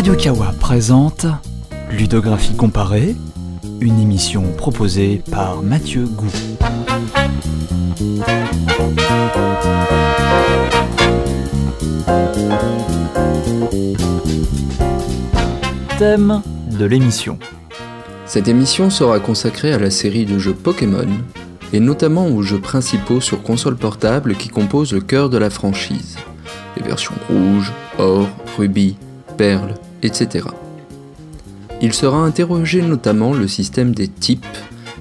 Radio Kawa présente Ludographie comparée, une émission proposée par Mathieu Gou. Thème de l'émission. Cette émission sera consacrée à la série de jeux Pokémon, et notamment aux jeux principaux sur console portable qui composent le cœur de la franchise. Les versions rouge, or, rubis, perle, etc. Il sera interrogé notamment le système des types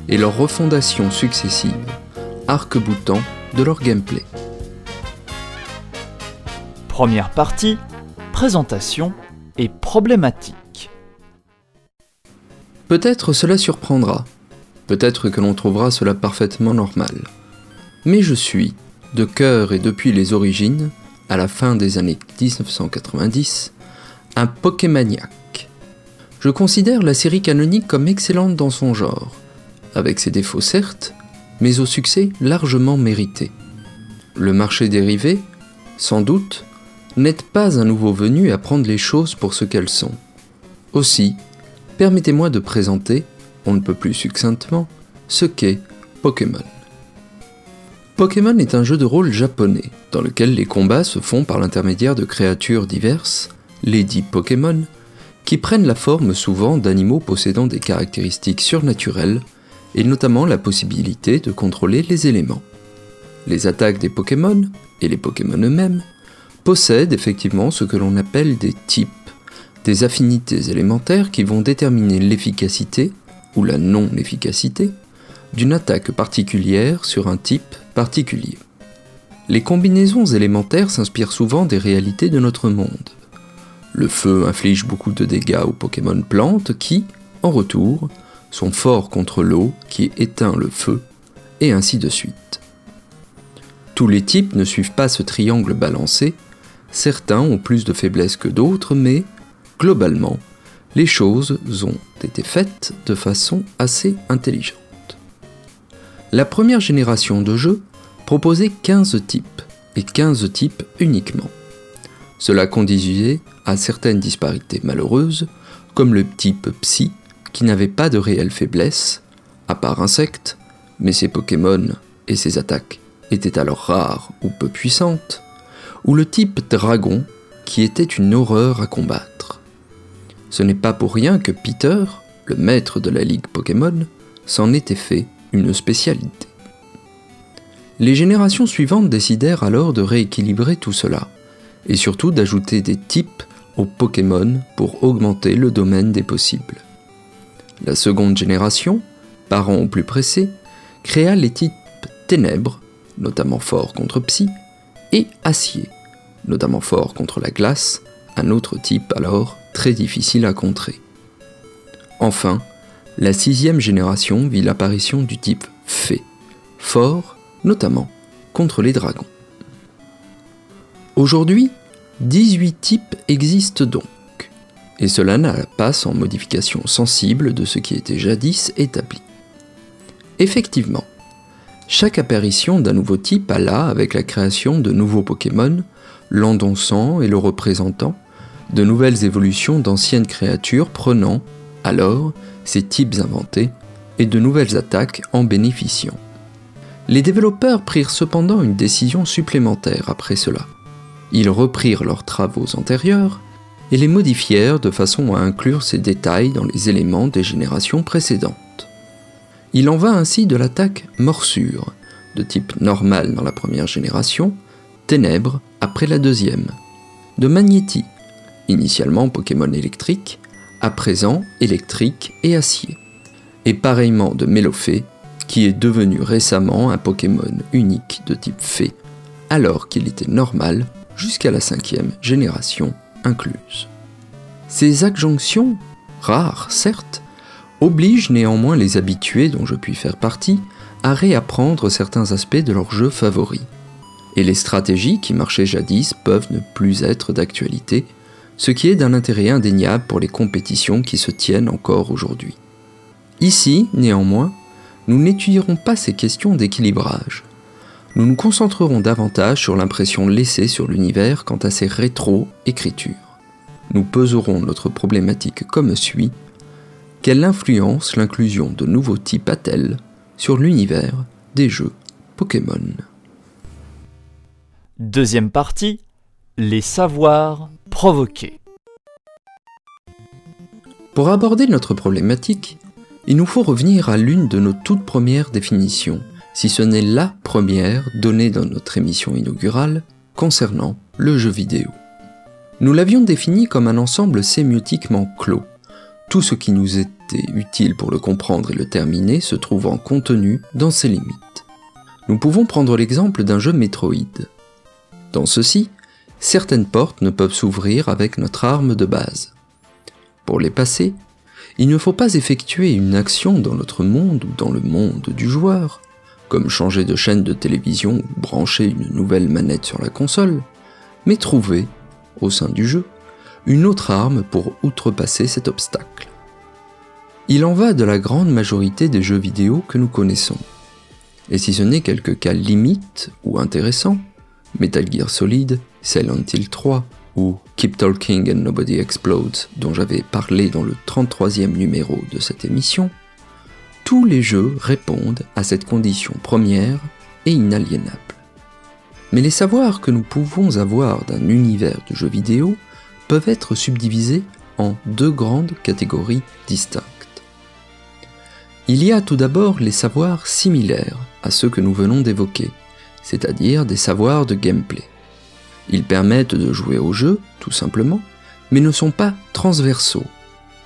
et leur refondation successive, arc-boutant de leur gameplay. Première partie, présentation et problématique. Peut-être cela surprendra, peut-être que l'on trouvera cela parfaitement normal. Mais je suis, de cœur et depuis les origines, à la fin des années 1990, un Pokémaniac. Je considère la série canonique comme excellente dans son genre, avec ses défauts certes, mais au succès largement mérité. Le marché dérivé, sans doute, n'aide pas un nouveau venu à prendre les choses pour ce qu'elles sont. Aussi, permettez-moi de présenter, on ne peut plus succinctement, ce qu'est Pokémon. Pokémon est un jeu de rôle japonais, dans lequel les combats se font par l'intermédiaire de créatures diverses, les Pokémon, qui prennent la forme souvent d'animaux possédant des caractéristiques surnaturelles, et notamment la possibilité de contrôler les éléments. Les attaques des Pokémon, et les Pokémon eux-mêmes, possèdent effectivement ce que l'on appelle des types, des affinités élémentaires qui vont déterminer l'efficacité, ou la non-efficacité, d'une attaque particulière sur un type particulier. Les combinaisons élémentaires s'inspirent souvent des réalités de notre monde. Le feu inflige beaucoup de dégâts aux Pokémon plantes qui, en retour, sont forts contre l'eau qui éteint le feu, et ainsi de suite. Tous les types ne suivent pas ce triangle balancé, certains ont plus de faiblesses que d'autres, mais, globalement, les choses ont été faites de façon assez intelligente. La première génération de jeux proposait 15 types, et 15 types uniquement. Cela conduisait à certaines disparités malheureuses, comme le type Psy, qui n'avait pas de réelle faiblesse, à part insectes, mais ses Pokémon et ses attaques étaient alors rares ou peu puissantes, ou le type Dragon, qui était une horreur à combattre. Ce n'est pas pour rien que Peter, le maître de la Ligue Pokémon, s'en était fait une spécialité. Les générations suivantes décidèrent alors de rééquilibrer tout cela, et surtout d'ajouter des types aux Pokémon pour augmenter le domaine des possibles. La seconde génération, parent au plus pressé, créa les types Ténèbres, notamment forts contre Psy, et Acier, notamment fort contre la glace, un autre type alors très difficile à contrer. Enfin, la sixième génération vit l'apparition du type Fée, fort notamment contre les dragons. Aujourd'hui, 18 types existent donc, et cela n'a pas sans modification sensible de ce qui était jadis établi. Effectivement, chaque apparition d'un nouveau type a là, avec la création de nouveaux Pokémon, l'endossant et le représentant, de nouvelles évolutions d'anciennes créatures prenant, alors, ces types inventés, et de nouvelles attaques en bénéficiant. Les développeurs prirent cependant une décision supplémentaire après cela. Ils reprirent leurs travaux antérieurs et les modifièrent de façon à inclure ces détails dans les éléments des générations précédentes. Il en va ainsi de l'attaque morsure, de type normal dans la première génération, ténèbres après la deuxième, de magnétie, initialement Pokémon électrique, à présent électrique et acier, et pareillement de Mélophée qui est devenu récemment un Pokémon unique de type fée, alors qu'il était normal jusqu'à la cinquième génération incluse. Ces adjonctions, rares certes, obligent néanmoins les habitués dont je puis faire partie à réapprendre certains aspects de leur jeu favori. Et les stratégies qui marchaient jadis peuvent ne plus être d'actualité, ce qui est d'un intérêt indéniable pour les compétitions qui se tiennent encore aujourd'hui. Ici, néanmoins, nous n'étudierons pas ces questions d'équilibrage. Nous nous concentrerons davantage sur l'impression laissée sur l'univers quant à ses rétro-écritures. nous peserons notre problématique comme suit. Quelle influence l'inclusion de nouveaux types a-t-elle sur l'univers des jeux Pokémon? Deuxième partie, les savoirs provoqués. Pour aborder notre problématique, il nous faut revenir à l'une de nos toutes premières définitions, si ce n'est la première donnée dans notre émission inaugurale concernant le jeu vidéo. Nous l'avions défini comme un ensemble sémiotiquement clos. Tout ce qui nous était utile pour le comprendre et le terminer se trouvant contenu dans ses limites. Nous pouvons prendre l'exemple d'un jeu Metroid. Dans ceci, certaines portes ne peuvent s'ouvrir avec notre arme de base. Pour les passer, il ne faut pas effectuer une action dans notre monde ou dans le monde du joueur, comme changer de chaîne de télévision ou brancher une nouvelle manette sur la console, mais trouver au sein du jeu, une autre arme pour outrepasser cet obstacle. Il en va de la grande majorité des jeux vidéo que nous connaissons. Et si ce n'est quelques cas limites ou intéressants, Metal Gear Solid, Silent Hill 3 ou Keep Talking and Nobody Explodes dont j'avais parlé dans le 33e numéro de cette émission, tous les jeux répondent à cette condition première et inaliénable. Mais les savoirs que nous pouvons avoir d'un univers de jeux vidéo peuvent être subdivisés en deux grandes catégories distinctes. Il y a tout d'abord les savoirs similaires à ceux que nous venons d'évoquer, c'est-à-dire des savoirs de gameplay. Ils permettent de jouer au jeu, tout simplement, mais ne sont pas transversaux,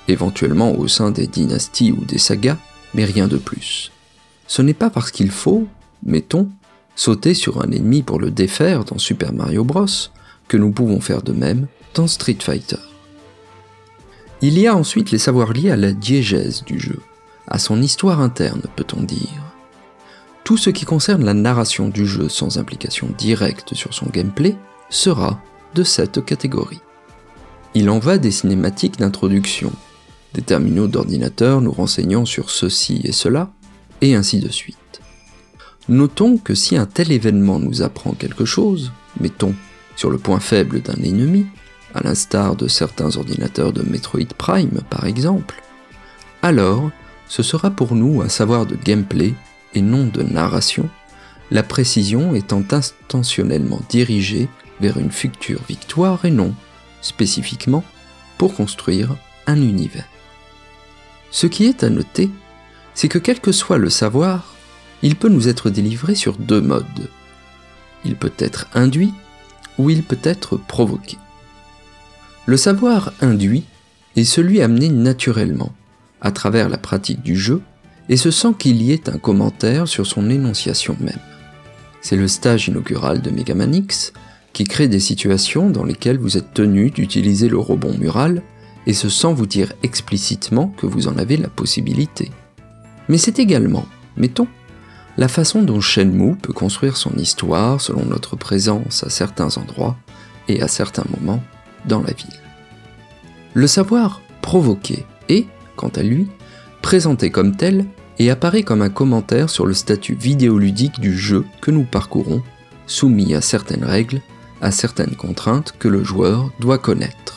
éventuellement au sein des dynasties ou des sagas, mais rien de plus. Ce n'est pas parce qu'il faut, mettons, sauter sur un ennemi pour le défaire dans Super Mario Bros, que nous pouvons faire de même dans Street Fighter. Il y a ensuite les savoirs liés à la diégèse du jeu, à son histoire interne peut-on dire. Tout ce qui concerne la narration du jeu sans implication directe sur son gameplay sera de cette catégorie. Il en va des cinématiques d'introduction, des terminaux d'ordinateur nous renseignant sur ceci et cela, et ainsi de suite. Notons que si un tel événement nous apprend quelque chose, mettons sur le point faible d'un ennemi, à l'instar de certains ordinateurs de Metroid Prime par exemple, alors ce sera pour nous un savoir de gameplay et non de narration, la précision étant intentionnellement dirigée vers une future victoire et non, spécifiquement, pour construire un univers. Ce qui est à noter, c'est que quel que soit le savoir, il peut nous être délivré sur deux modes. Il peut être induit ou il peut être provoqué. Le savoir induit est celui amené naturellement, à travers la pratique du jeu, et se sent qu'il y ait un commentaire sur son énonciation même. C'est le stage inaugural de Megaman X qui crée des situations dans lesquelles vous êtes tenu d'utiliser le rebond mural et ce sans vous dire explicitement que vous en avez la possibilité. Mais c'est également, mettons, la façon dont Shenmue peut construire son histoire selon notre présence à certains endroits et à certains moments dans la ville. Le savoir provoqué est, quant à lui, présenté comme tel et apparaît comme un commentaire sur le statut vidéoludique du jeu que nous parcourons, soumis à certaines règles, à certaines contraintes que le joueur doit connaître.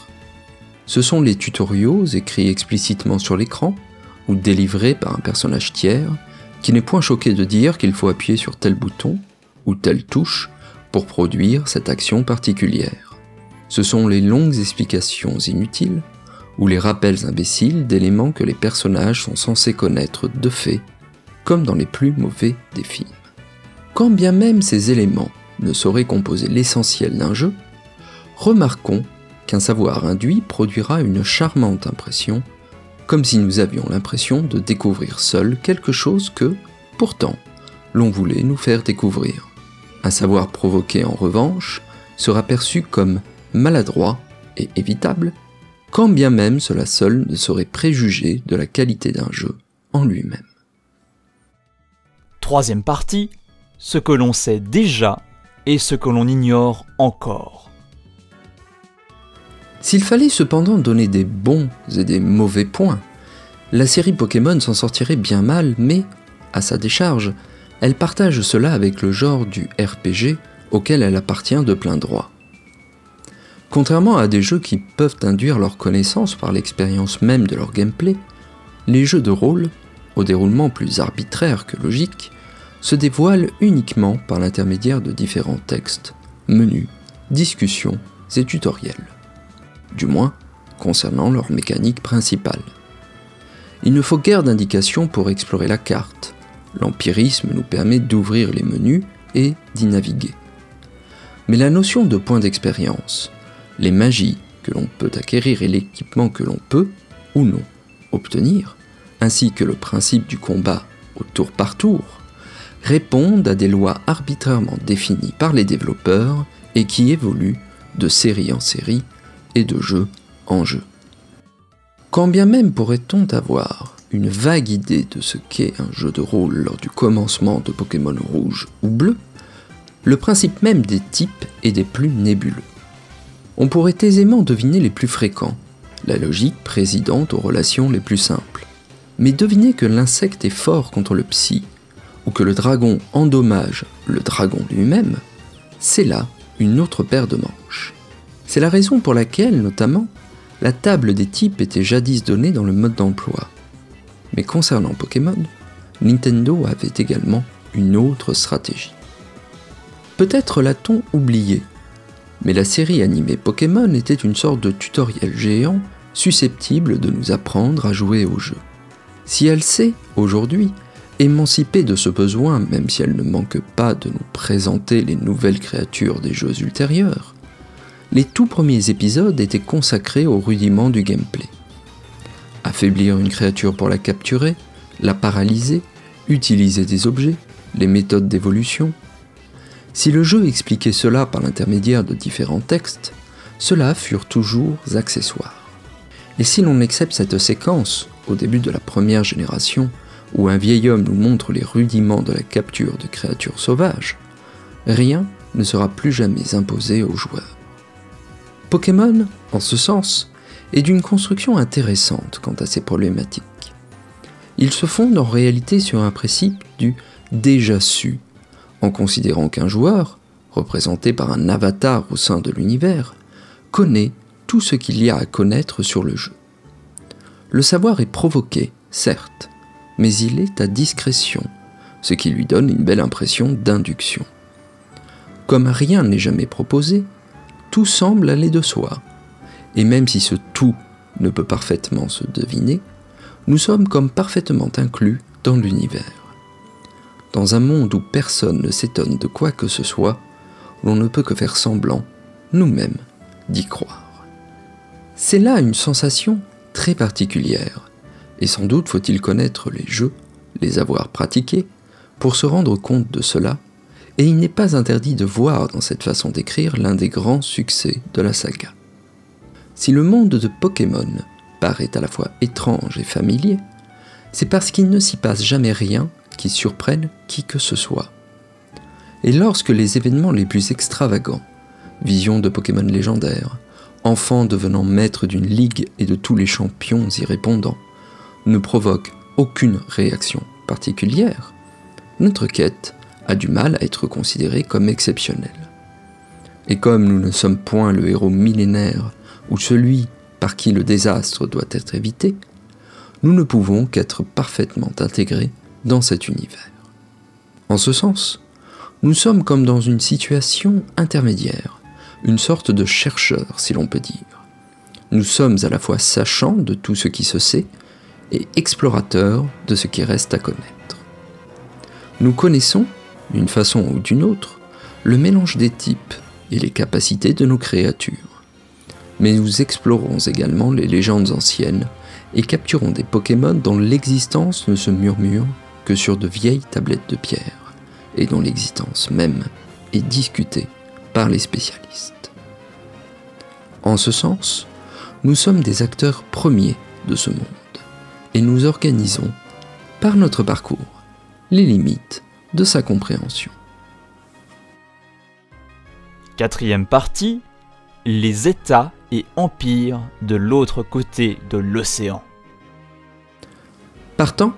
Ce sont les tutoriaux écrits explicitement sur l'écran ou délivrés par un personnage tiers qui n'est point choqué de dire qu'il faut appuyer sur tel bouton ou telle touche pour produire cette action particulière. Ce sont les longues explications inutiles ou les rappels imbéciles d'éléments que les personnages sont censés connaître de fait, comme dans les plus mauvais des films. Quand bien même ces éléments ne sauraient composer l'essentiel d'un jeu, remarquons qu'un savoir induit produira une charmante impression comme si nous avions l'impression de découvrir seul quelque chose que, pourtant, l'on voulait nous faire découvrir. Un savoir provoqué en revanche sera perçu comme maladroit et évitable, quand bien même cela seul ne saurait préjuger de la qualité d'un jeu en lui-même. Troisième partie, ce que l'on sait déjà et ce que l'on ignore encore. S'il fallait cependant donner des bons et des mauvais points, la série Pokémon s'en sortirait bien mal, mais, à sa décharge, elle partage cela avec le genre du RPG auquel elle appartient de plein droit. Contrairement à des jeux qui peuvent induire leur connaissance par l'expérience même de leur gameplay, les jeux de rôle, au déroulement plus arbitraire que logique, se dévoilent uniquement par l'intermédiaire de différents textes, menus, discussions et tutoriels. Du moins, concernant leur mécanique principale. Il ne faut guère d'indications pour explorer la carte. L'empirisme nous permet d'ouvrir les menus et d'y naviguer. Mais la notion de point d'expérience, les magies que l'on peut acquérir et l'équipement que l'on peut, ou non, obtenir, ainsi que le principe du combat au tour par tour, répondent à des lois arbitrairement définies par les développeurs et qui évoluent de série en série de jeu en jeu. Quand bien même pourrait-on avoir une vague idée de ce qu'est un jeu de rôle lors du commencement de Pokémon rouge ou bleu, le principe même des types est des plus nébuleux. On pourrait aisément deviner les plus fréquents, la logique présidente aux relations les plus simples. Mais deviner que l'insecte est fort contre le psy, ou que le dragon endommage le dragon lui-même, c'est là une autre paire de manches. C'est la raison pour laquelle, notamment, la table des types était jadis donnée dans le mode d'emploi. Mais concernant Pokémon, Nintendo avait également une autre stratégie. Peut-être l'a-t-on oublié, mais la série animée Pokémon était une sorte de tutoriel géant susceptible de nous apprendre à jouer au jeu. Si elle s'est, aujourd'hui, émancipée de ce besoin, même si elle ne manque pas de nous présenter les nouvelles créatures des jeux ultérieurs, les tout premiers épisodes étaient consacrés au rudiment du gameplay. Affaiblir une créature pour la capturer, la paralyser, utiliser des objets, les méthodes d'évolution. Si le jeu expliquait cela par l'intermédiaire de différents textes, ceux-là furent toujours accessoires. Et si l'on accepte cette séquence, au début de la première génération, où un vieil homme nous montre les rudiments de la capture de créatures sauvages, rien ne sera plus jamais imposé aux joueurs. Pokémon, en ce sens, est d'une construction intéressante quant à ses problématiques. Il se fonde en réalité sur un principe du déjà su, en considérant qu'un joueur, représenté par un avatar au sein de l'univers, connaît tout ce qu'il y a à connaître sur le jeu. Le savoir est provoqué, certes, mais il est à discrétion, ce qui lui donne une belle impression d'induction. Comme rien n'est jamais proposé, tout semble aller de soi. Et même si ce tout ne peut parfaitement se deviner, nous sommes comme parfaitement inclus dans l'univers. Dans un monde où personne ne s'étonne de quoi que ce soit, l'on ne peut que faire semblant, nous-mêmes, d'y croire. C'est là une sensation très particulière, et sans doute faut-il connaître les jeux, les avoir pratiqués, pour se rendre compte de cela et il n'est pas interdit de voir dans cette façon d'écrire l'un des grands succès de la saga. Si le monde de Pokémon paraît à la fois étrange et familier, c'est parce qu'il ne s'y passe jamais rien qui surprenne qui que ce soit. Et lorsque les événements les plus extravagants, visions de Pokémon légendaires, enfants devenant maîtres d'une ligue et de tous les champions y répondant, ne provoquent aucune réaction particulière, notre quête a du mal à être considéré comme exceptionnel. Et comme nous ne sommes point le héros millénaire ou celui par qui le désastre doit être évité, nous ne pouvons qu'être parfaitement intégrés dans cet univers. En ce sens, nous sommes comme dans une situation intermédiaire, une sorte de chercheur si l'on peut dire. Nous sommes à la fois sachants de tout ce qui se sait et explorateurs de ce qui reste à connaître. Nous connaissons d'une façon ou d'une autre, le mélange des types et les capacités de nos créatures. Mais nous explorons également les légendes anciennes et capturons des Pokémon dont l'existence ne se murmure que sur de vieilles tablettes de pierre, et dont l'existence même est discutée par les spécialistes. En ce sens, nous sommes des acteurs premiers de ce monde, et nous organisons, par notre parcours, les limites de sa compréhension. Quatrième partie, les États et empires de l'autre côté de l'océan. Partant,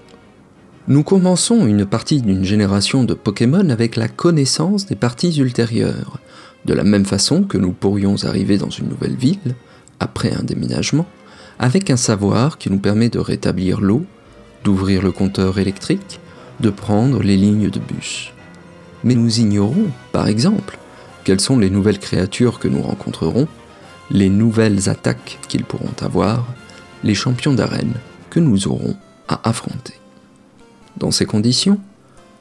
nous commençons une partie d'une génération de Pokémon avec la connaissance des parties ultérieures, De la même façon que nous pourrions arriver dans une nouvelle ville, après un déménagement, avec un savoir qui nous permet de rétablir l'eau, d'ouvrir le compteur électrique, de prendre les lignes de bus. Mais nous ignorons, par exemple, quelles sont les nouvelles créatures que nous rencontrerons, les nouvelles attaques qu'ils pourront avoir, les champions d'arène que nous aurons à affronter. Dans ces conditions,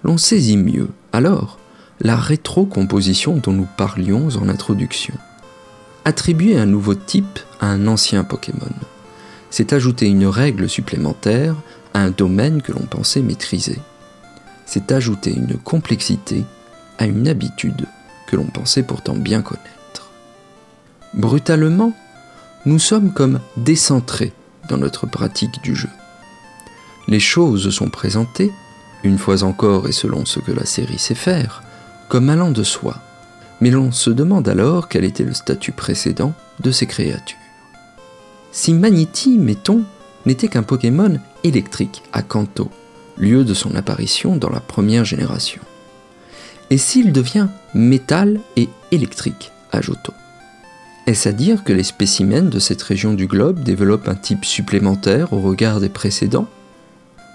l'on saisit mieux alors la rétrocomposition dont nous parlions en introduction. Attribuer un nouveau type à un ancien Pokémon, c'est ajouter une règle supplémentaire à un domaine que l'on pensait maîtriser. C'est ajouter une complexité à une habitude que l'on pensait pourtant bien connaître. Brutalement, nous sommes comme décentrés dans notre pratique du jeu. Les choses sont présentées, une fois encore et selon ce que la série sait faire, comme allant de soi. Mais l'on se demande alors quel était le statut précédent de ces créatures. Si Manity, mettons, n'était qu'un Pokémon électrique à Kanto, lieu de son apparition dans la première génération. Et s'il devient métal et électrique à Est-ce à dire que les spécimens de cette région du globe développent un type supplémentaire au regard des précédents?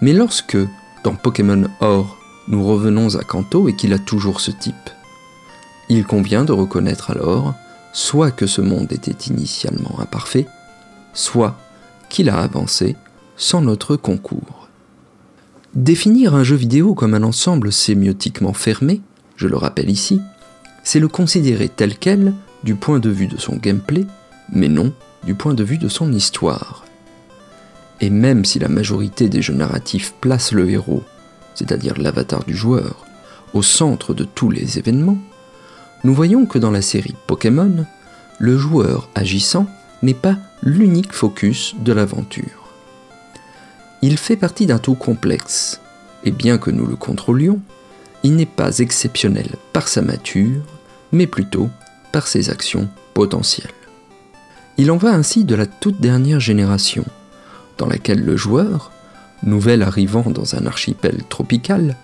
Mais lorsque, dans Pokémon Or, nous revenons à Kanto et qu'il a toujours ce type. Il convient de reconnaître alors soit que ce monde était initialement imparfait, soit qu'il a avancé sans notre concours. Définir un jeu vidéo comme un ensemble sémiotiquement fermé, je le rappelle ici, c'est le considérer tel quel du point de vue de son gameplay, mais non du point de vue de son histoire. Et même si la majorité des jeux narratifs placent le héros c'est-à-dire l'avatar du joueur, au centre de tous les événements, nous voyons que dans la série Pokémon, le joueur agissant n'est pas l'unique focus de l'aventure. Il fait partie d'un tout complexe, et bien que nous le contrôlions, il n'est pas exceptionnel par sa mature, mais plutôt par ses actions potentielles. Il en va ainsi de la toute dernière génération, dans laquelle le joueur, nouvel arrivant dans un archipel tropical,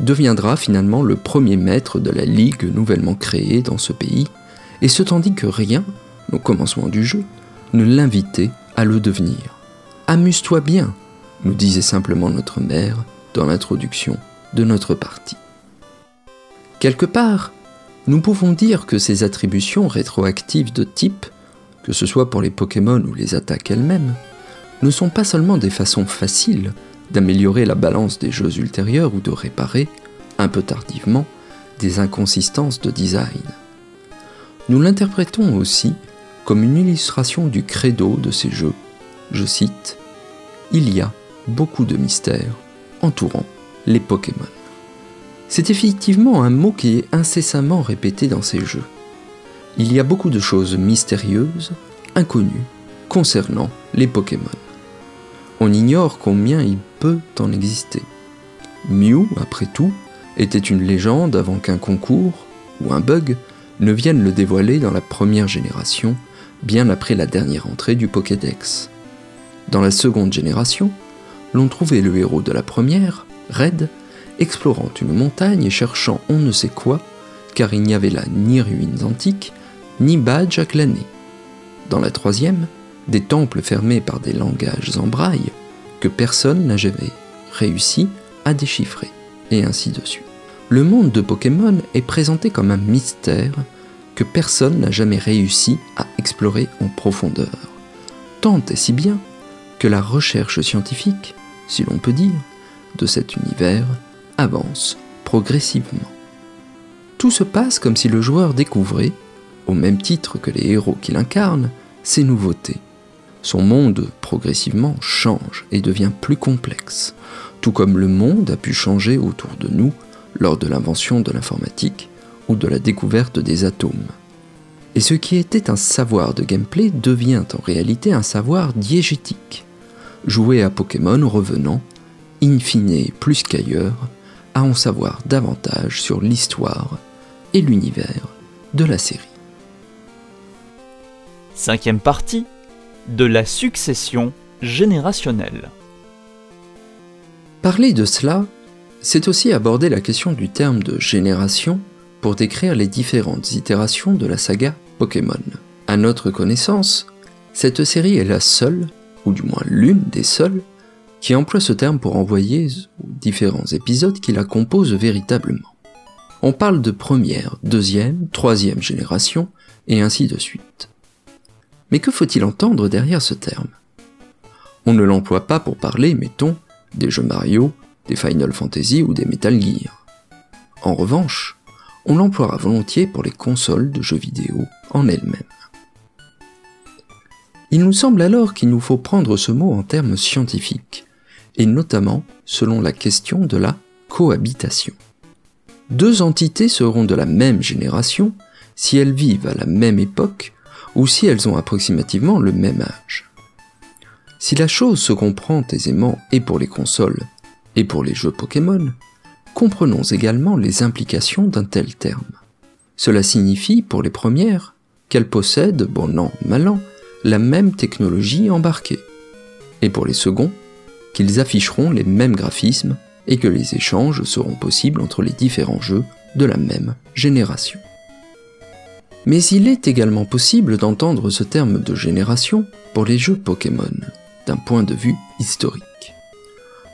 deviendra finalement le premier maître de la ligue nouvellement créée dans ce pays, et ce tandis que rien, au commencement du jeu, ne l'invitait à le devenir. Amuse-toi bien, nous disait simplement notre mère dans l'introduction de notre partie. Quelque part, nous pouvons dire que ces attributions rétroactives de type, que ce soit pour les Pokémon ou les attaques elles-mêmes, ne sont pas seulement des façons faciles d'améliorer la balance des jeux ultérieurs ou de réparer, un peu tardivement, des inconsistances de design. Nous l'interprétons aussi comme une illustration du credo de ces jeux. Je cite Il y a beaucoup de mystères entourant les Pokémon. C'est effectivement un mot qui est incessamment répété dans ces jeux. Il y a beaucoup de choses mystérieuses, inconnues, concernant les Pokémon on ignore combien il peut en exister. Mew, après tout, était une légende avant qu'un concours ou un bug ne vienne le dévoiler dans la première génération, bien après la dernière entrée du Pokédex. Dans la seconde génération, l'on trouvait le héros de la première, Red, explorant une montagne et cherchant on ne sait quoi, car il n'y avait là ni ruines antiques, ni badge à claner. Dans la troisième, des temples fermés par des langages en braille que personne n'a jamais réussi à déchiffrer, et ainsi de suite. Le monde de Pokémon est présenté comme un mystère que personne n'a jamais réussi à explorer en profondeur. Tant et si bien que la recherche scientifique, si l'on peut dire, de cet univers avance progressivement. Tout se passe comme si le joueur découvrait, au même titre que les héros qu'il incarne, ces nouveautés son monde progressivement change et devient plus complexe, tout comme le monde a pu changer autour de nous lors de l'invention de l'informatique ou de la découverte des atomes. Et ce qui était un savoir de gameplay devient en réalité un savoir diégétique. Jouer à Pokémon revenant, in fine plus qu'ailleurs, à en savoir davantage sur l'histoire et l'univers de la série. Cinquième partie de la succession générationnelle. Parler de cela, c'est aussi aborder la question du terme de génération pour décrire les différentes itérations de la saga Pokémon. À notre connaissance, cette série est la seule, ou du moins l'une des seules, qui emploie ce terme pour envoyer aux différents épisodes qui la composent véritablement. On parle de première, deuxième, troisième génération, et ainsi de suite. Mais que faut-il entendre derrière ce terme? On ne l'emploie pas pour parler, mettons, des jeux Mario, des Final Fantasy ou des Metal Gear. En revanche, on l'emploiera volontiers pour les consoles de jeux vidéo en elles-mêmes. Il nous semble alors qu'il nous faut prendre ce mot en termes scientifiques, et notamment selon la question de la cohabitation. Deux entités seront de la même génération si elles vivent à la même époque ou si elles ont approximativement le même âge. Si la chose se comprend aisément et pour les consoles et pour les jeux Pokémon, comprenons également les implications d'un tel terme. Cela signifie, pour les premières, qu'elles possèdent, bon an, mal an, la même technologie embarquée. Et pour les seconds, qu'ils afficheront les mêmes graphismes et que les échanges seront possibles entre les différents jeux de la même génération. Mais il est également possible d'entendre ce terme de génération pour les jeux Pokémon, d'un point de vue historique.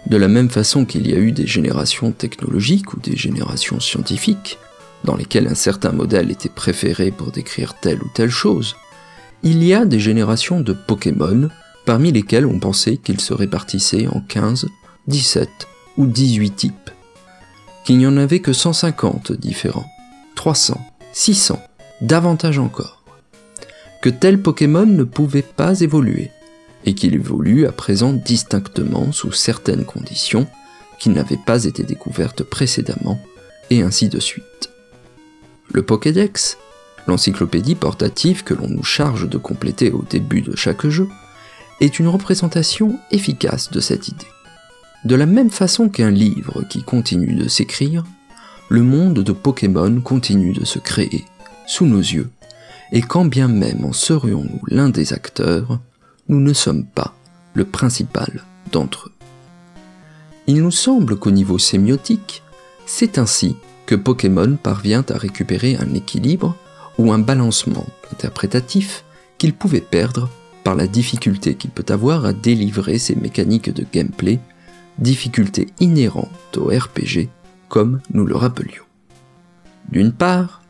De la même façon qu'il y a eu des générations technologiques ou des générations scientifiques, dans lesquelles un certain modèle était préféré pour décrire telle ou telle chose, il y a des générations de Pokémon parmi lesquelles on pensait qu'ils se répartissaient en 15, 17 ou 18 types, qu'il n'y en avait que 150 différents, 300, 600, davantage encore, que tel Pokémon ne pouvait pas évoluer, et qu'il évolue à présent distinctement sous certaines conditions qui n'avaient pas été découvertes précédemment, et ainsi de suite. Le Pokédex, l'encyclopédie portative que l'on nous charge de compléter au début de chaque jeu, est une représentation efficace de cette idée. De la même façon qu'un livre qui continue de s'écrire, le monde de Pokémon continue de se créer sous nos yeux, et quand bien même en serions-nous l'un des acteurs, nous ne sommes pas le principal d'entre eux. Il nous semble qu'au niveau sémiotique, c'est ainsi que Pokémon parvient à récupérer un équilibre ou un balancement interprétatif qu'il pouvait perdre par la difficulté qu'il peut avoir à délivrer ses mécaniques de gameplay difficulté inhérente au RPG, comme nous le rappelions. D'une part,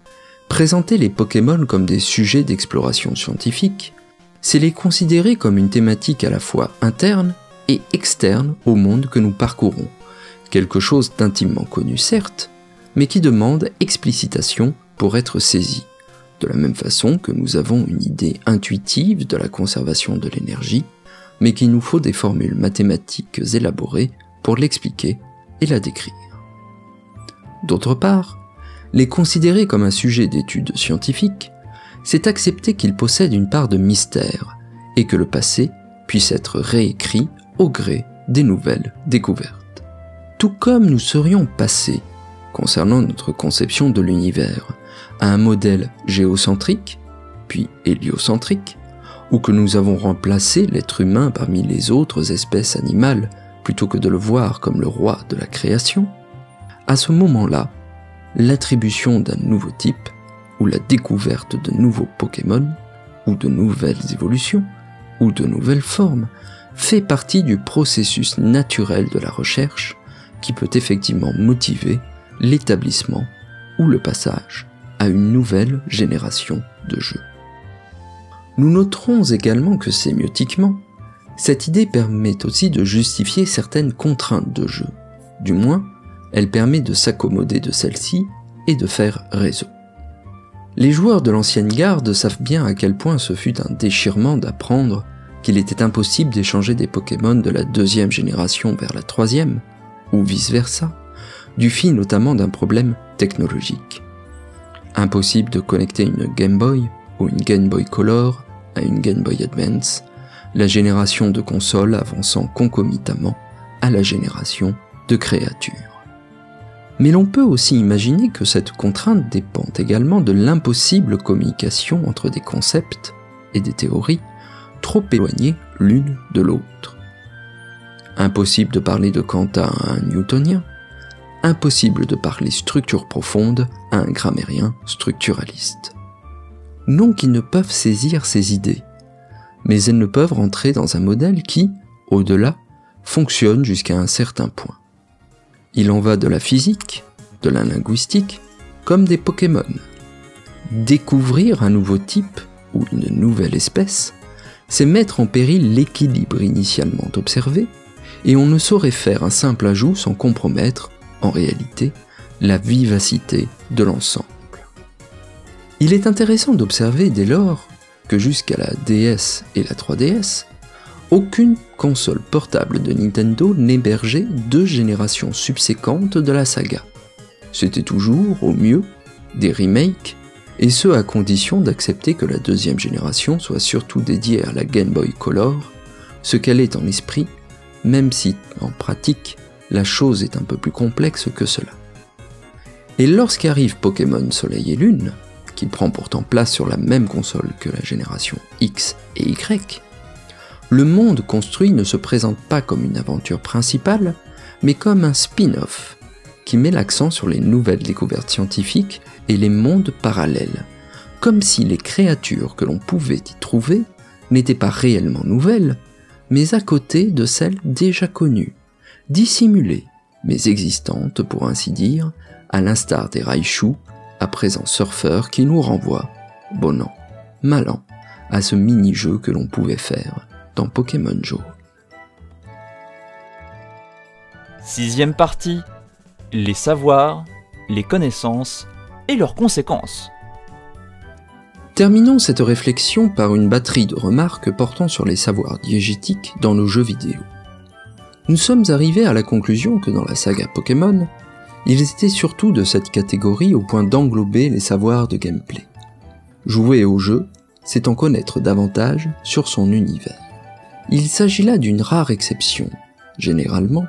présenter les Pokémon comme des sujets d'exploration scientifique, c'est les considérer comme une thématique à la fois interne et externe au monde que nous parcourons, quelque chose d'intimement connu certes, mais qui demande explicitation pour être saisi, de la même façon que nous avons une idée intuitive de la conservation de l'énergie, mais qu'il nous faut des formules mathématiques élaborées pour l'expliquer et la décrire. D'autre part, les considérer comme un sujet d'étude scientifique, c'est accepter qu'il possède une part de mystère et que le passé puisse être réécrit au gré des nouvelles découvertes. Tout comme nous serions passés, concernant notre conception de l'univers, à un modèle géocentrique, puis héliocentrique, ou que nous avons remplacé l'être humain parmi les autres espèces animales plutôt que de le voir comme le roi de la création, à ce moment-là, l'attribution d'un nouveau type ou la découverte de nouveaux Pokémon ou de nouvelles évolutions ou de nouvelles formes fait partie du processus naturel de la recherche qui peut effectivement motiver l'établissement ou le passage à une nouvelle génération de jeux. Nous noterons également que sémiotiquement, cette idée permet aussi de justifier certaines contraintes de jeu. Du moins, elle permet de s'accommoder de celles-ci et de faire réseau. Les joueurs de l'ancienne garde savent bien à quel point ce fut un déchirement d'apprendre qu'il était impossible d'échanger des Pokémon de la deuxième génération vers la troisième, ou vice-versa, du fait notamment d'un problème technologique. Impossible de connecter une Game Boy ou une Game Boy Color à une Game Boy Advance, la génération de consoles avançant concomitamment à la génération de créatures. Mais l'on peut aussi imaginer que cette contrainte dépend également de l'impossible communication entre des concepts et des théories trop éloignées l'une de l'autre. Impossible de parler de quanta à un newtonien, impossible de parler structure profonde à un grammairien structuraliste. Non qu'ils ne peuvent saisir ces idées, mais elles ne peuvent rentrer dans un modèle qui, au-delà, fonctionne jusqu'à un certain point. Il en va de la physique, de la linguistique, comme des Pokémon. Découvrir un nouveau type ou une nouvelle espèce, c'est mettre en péril l'équilibre initialement observé, et on ne saurait faire un simple ajout sans compromettre, en réalité, la vivacité de l'ensemble. Il est intéressant d'observer dès lors que jusqu'à la DS et la 3DS, aucune console portable de Nintendo n'hébergeait deux générations subséquentes de la saga. C'était toujours, au mieux, des remakes, et ce à condition d'accepter que la deuxième génération soit surtout dédiée à la Game Boy Color, ce qu'elle est en esprit, même si, en pratique, la chose est un peu plus complexe que cela. Et lorsqu'arrive Pokémon Soleil et Lune, qui prend pourtant place sur la même console que la génération X et Y, le monde construit ne se présente pas comme une aventure principale, mais comme un spin-off qui met l'accent sur les nouvelles découvertes scientifiques et les mondes parallèles, comme si les créatures que l'on pouvait y trouver n'étaient pas réellement nouvelles, mais à côté de celles déjà connues, dissimulées, mais existantes pour ainsi dire, à l'instar des Raichu, à présent surfeurs qui nous renvoient, bon an, mal an, à ce mini-jeu que l'on pouvait faire dans Pokémon Joe. Sixième partie, les savoirs, les connaissances et leurs conséquences. Terminons cette réflexion par une batterie de remarques portant sur les savoirs diégétiques dans nos jeux vidéo. Nous sommes arrivés à la conclusion que dans la saga Pokémon, ils étaient surtout de cette catégorie au point d'englober les savoirs de gameplay. Jouer au jeu, c'est en connaître davantage sur son univers. Il s'agit là d'une rare exception. Généralement,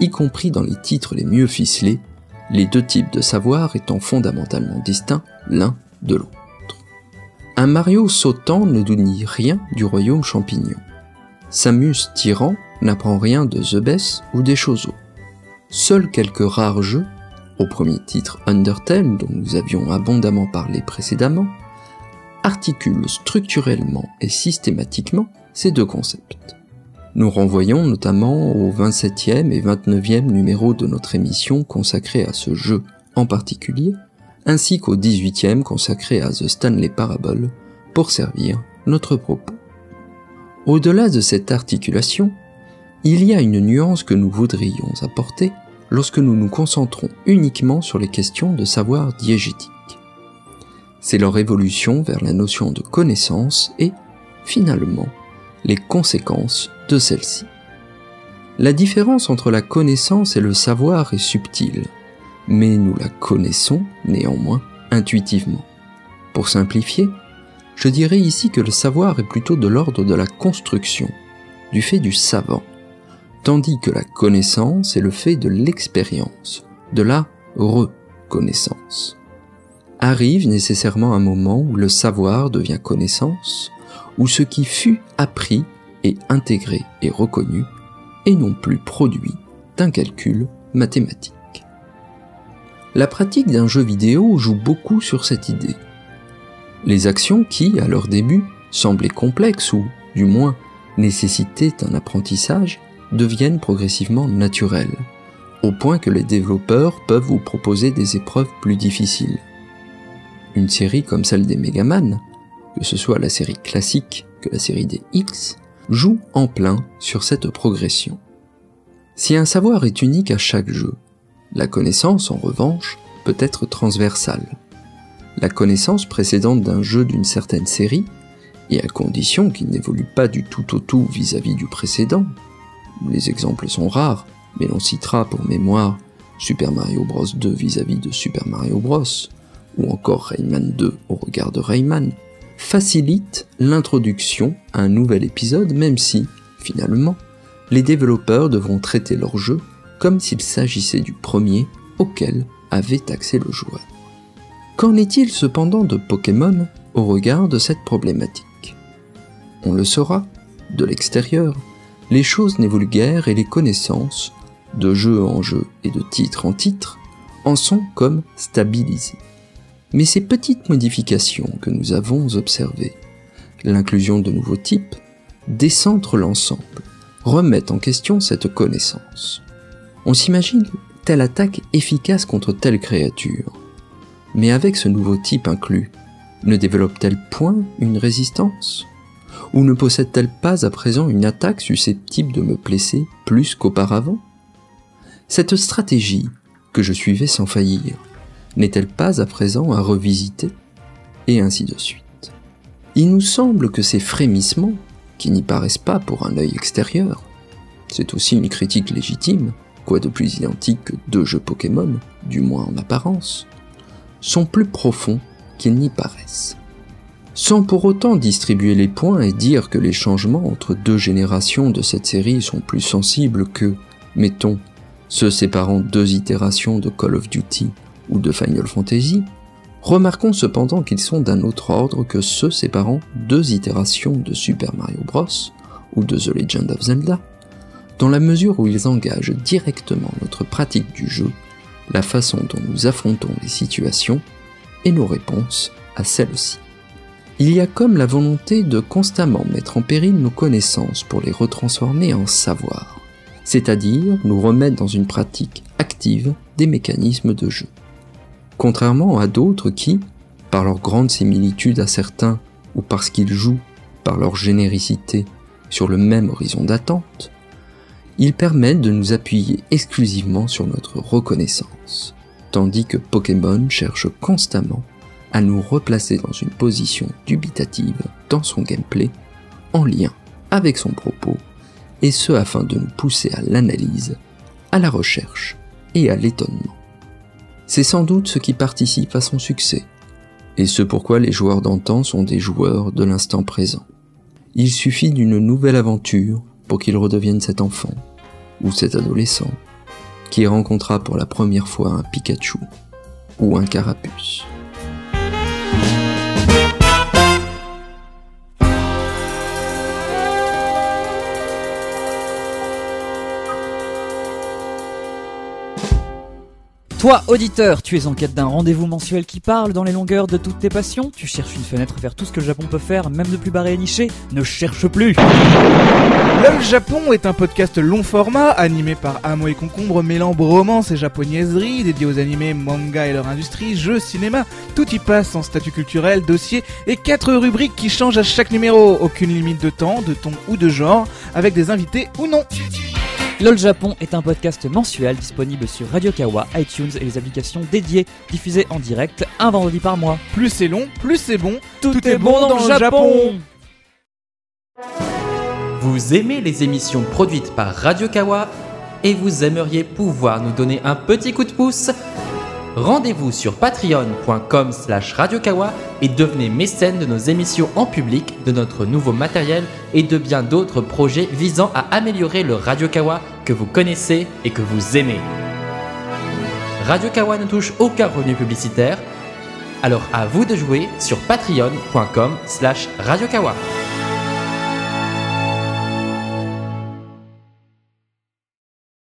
y compris dans les titres les mieux ficelés, les deux types de savoirs étant fondamentalement distincts l'un de l'autre. Un Mario sautant ne dit rien du royaume champignon. Samus tyran n'apprend rien de The ou des Chozo. Seuls quelques rares jeux, au premier titre Undertale dont nous avions abondamment parlé précédemment, articulent structurellement et systématiquement ces deux concepts. Nous renvoyons notamment au 27e et 29e numéro de notre émission consacrée à ce jeu en particulier, ainsi qu'au 18e consacré à The Stanley Parable pour servir notre propos. Au-delà de cette articulation, il y a une nuance que nous voudrions apporter lorsque nous nous concentrons uniquement sur les questions de savoir diégétique. C'est leur évolution vers la notion de connaissance et, finalement, les conséquences de celle-ci. La différence entre la connaissance et le savoir est subtile, mais nous la connaissons néanmoins intuitivement. Pour simplifier, je dirais ici que le savoir est plutôt de l'ordre de la construction, du fait du savant, tandis que la connaissance est le fait de l'expérience, de la reconnaissance. Arrive nécessairement un moment où le savoir devient connaissance, où ce qui fut appris est intégré et reconnu, et non plus produit d'un calcul mathématique. La pratique d'un jeu vidéo joue beaucoup sur cette idée. Les actions qui, à leur début, semblaient complexes ou, du moins, nécessitaient un apprentissage, deviennent progressivement naturelles, au point que les développeurs peuvent vous proposer des épreuves plus difficiles. Une série comme celle des Megaman que ce soit la série classique que la série des X, joue en plein sur cette progression. Si un savoir est unique à chaque jeu, la connaissance, en revanche, peut être transversale. La connaissance précédente d'un jeu d'une certaine série, et à condition qu'il n'évolue pas du tout au tout vis-à-vis du précédent, les exemples sont rares, mais l'on citera pour mémoire Super Mario Bros. 2 vis-à-vis -vis de Super Mario Bros, ou encore Rayman 2 au regard de Rayman, facilite l'introduction à un nouvel épisode même si, finalement, les développeurs devront traiter leur jeu comme s'il s'agissait du premier auquel avait accès le joueur. Qu'en est-il cependant de Pokémon au regard de cette problématique? On le saura, de l'extérieur, les choses n'évoluent guère et les connaissances de jeu en jeu et de titre en titre, en sont comme stabilisés. Mais ces petites modifications que nous avons observées, l'inclusion de nouveaux types, décentrent l'ensemble, remettent en question cette connaissance. On s'imagine telle attaque efficace contre telle créature. Mais avec ce nouveau type inclus, ne développe-t-elle point une résistance? Ou ne possède-t-elle pas à présent une attaque susceptible de me blesser plus qu'auparavant? Cette stratégie, que je suivais sans faillir, n'est-elle pas à présent à revisiter? Et ainsi de suite. Il nous semble que ces frémissements, qui n'y paraissent pas pour un œil extérieur, c'est aussi une critique légitime, quoi de plus identique que deux jeux Pokémon, du moins en apparence, sont plus profonds qu'ils n'y paraissent. Sans pour autant distribuer les points et dire que les changements entre deux générations de cette série sont plus sensibles que, mettons, ceux séparant deux itérations de Call of Duty ou de Final Fantasy, remarquons cependant qu'ils sont d'un autre ordre que ceux séparant deux itérations de Super Mario Bros. ou de The Legend of Zelda, dans la mesure où ils engagent directement notre pratique du jeu, la façon dont nous affrontons les situations et nos réponses à celles-ci. Il y a comme la volonté de constamment mettre en péril nos connaissances pour les retransformer en savoir, c'est-à-dire nous remettre dans une pratique active des mécanismes de jeu. Contrairement à d'autres qui, par leur grande similitude à certains ou parce qu'ils jouent, par leur généricité, sur le même horizon d'attente, ils permettent de nous appuyer exclusivement sur notre reconnaissance, tandis que Pokémon cherche constamment à nous replacer dans une position dubitative dans son gameplay, en lien avec son propos, et ce afin de nous pousser à l'analyse, à la recherche et à l'étonnement. C'est sans doute ce qui participe à son succès, et ce pourquoi les joueurs d'antan sont des joueurs de l'instant présent. Il suffit d'une nouvelle aventure pour qu'ils redeviennent cet enfant, ou cet adolescent, qui rencontra pour la première fois un Pikachu ou un Carapuce. Toi, auditeur, tu es en quête d'un rendez-vous mensuel qui parle dans les longueurs de toutes tes passions Tu cherches une fenêtre vers tout ce que le Japon peut faire, même de plus barré et niché Ne cherche plus LOL Japon est un podcast long format animé par Amo et Concombre mêlant bromance et japonaiserie, dédié aux animés, manga et leur industrie, jeux, cinéma. Tout y passe en statut culturel, dossier et quatre rubriques qui changent à chaque numéro. Aucune limite de temps, de ton ou de genre, avec des invités ou non. LOL Japon est un podcast mensuel disponible sur Radio Kawa, iTunes et les applications dédiées, diffusé en direct un vendredi par mois. Plus c'est long, plus c'est bon. Tout, est, bon dans, le Japon. Vous aimez les émissions produites par Radio Kawa et vous aimeriez pouvoir nous donner un petit coup de pouce Rendez-vous sur patreon.com slash radiokawa et devenez mécène de nos émissions en public, de notre nouveau matériel et de bien d'autres projets visant à améliorer le Radiokawa que vous connaissez et que vous aimez. Radiokawa ne touche aucun revenu publicitaire, alors à vous de jouer sur patreon.com slash radiokawa.